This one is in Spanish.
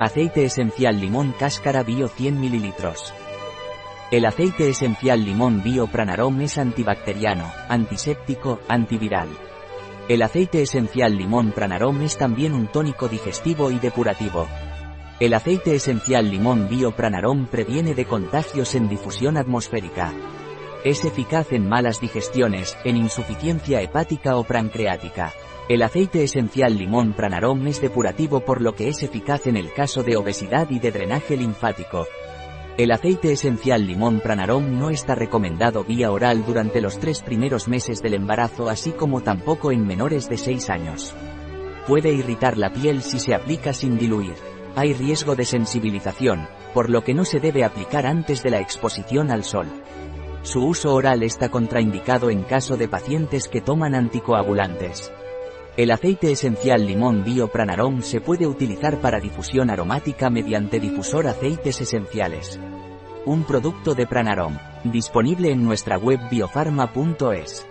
Aceite esencial limón cáscara bio 100 ml. El aceite esencial limón bio Pranarom es antibacteriano, antiséptico, antiviral. El aceite esencial limón Pranarom es también un tónico digestivo y depurativo. El aceite esencial limón bio Pranarom previene de contagios en difusión atmosférica. Es eficaz en malas digestiones, en insuficiencia hepática o pancreática. El aceite esencial limón Pranarom es depurativo por lo que es eficaz en el caso de obesidad y de drenaje linfático. El aceite esencial limón Pranarom no está recomendado vía oral durante los tres primeros meses del embarazo así como tampoco en menores de 6 años. Puede irritar la piel si se aplica sin diluir. Hay riesgo de sensibilización, por lo que no se debe aplicar antes de la exposición al sol. Su uso oral está contraindicado en caso de pacientes que toman anticoagulantes. El aceite esencial limón Bio Pranarom se puede utilizar para difusión aromática mediante difusor aceites esenciales. Un producto de Pranarom, disponible en nuestra web biofarma.es.